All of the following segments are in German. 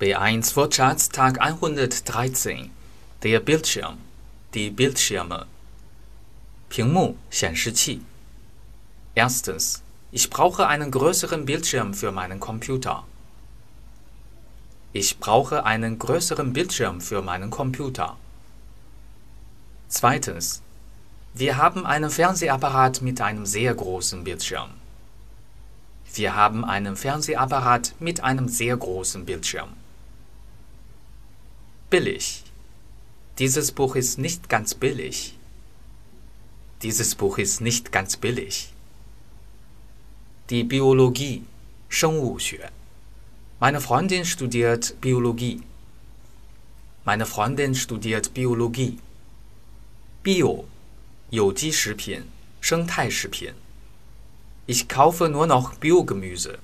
B1 Wortschatz Tag 113 Der Bildschirm Die Bildschirme 屏幕显示器 Erstens Ich brauche einen größeren Bildschirm für meinen Computer. Ich brauche einen größeren Bildschirm für meinen Computer. Zweitens Wir haben einen Fernsehapparat mit einem sehr großen Bildschirm. Wir haben einen Fernsehapparat mit einem sehr großen Bildschirm. Billig. Dieses Buch ist nicht ganz billig. Dieses Buch ist nicht ganz billig. Die Biologie, 生物学. Meine Freundin studiert Biologie. Meine Freundin studiert Biologie. Bio, 有机食品，生态食品。Ich kaufe nur noch Biogemüse.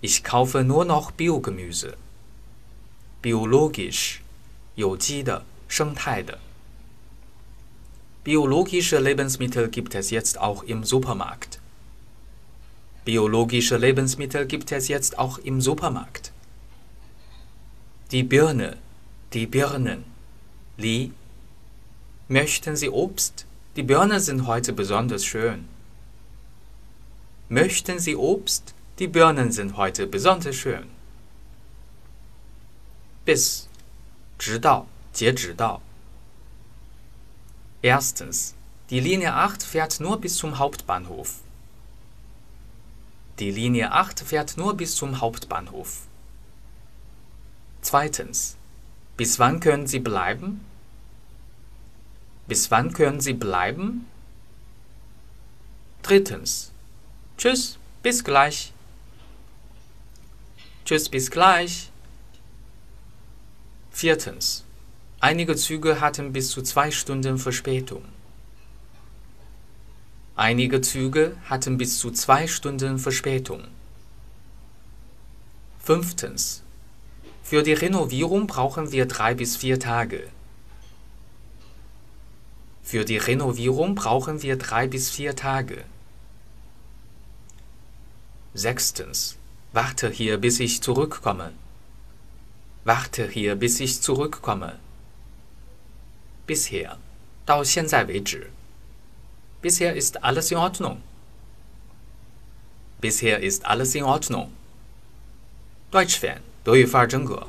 Ich kaufe nur noch Biogemüse. Biologisch, 有机的，生态的。Biologische Lebensmittel gibt es jetzt auch im Supermarkt. Biologische Lebensmittel gibt es jetzt auch im Supermarkt. Die Birne, die Birnen. Li. Möchten Sie Obst? Die Birnen sind heute besonders schön. Möchten Sie Obst? Die Birnen sind heute besonders schön. Bis. 直到，截止到。Erstens. Die Linie 8 fährt nur bis zum Hauptbahnhof. Die Linie 8 fährt nur bis zum Hauptbahnhof. Zweitens. Bis wann können Sie bleiben? Bis wann können Sie bleiben? Drittens. Tschüss, bis gleich. Tschüss, bis gleich. Viertens. Einige Züge hatten bis zu zwei Stunden Verspätung. Einige Züge hatten bis zu zwei Stunden Verspätung. Fünftens. Für die Renovierung brauchen wir drei bis vier Tage. Für die Renovierung brauchen wir drei bis vier Tage. Sechstens. Warte hier, bis ich zurückkomme. Warte hier, bis ich zurückkomme. Bisher. 到现在为止. Bisher ist alles in Ordnung. Bisher ist alles in Ordnung. Deutsch Fan, 德语范儿真格。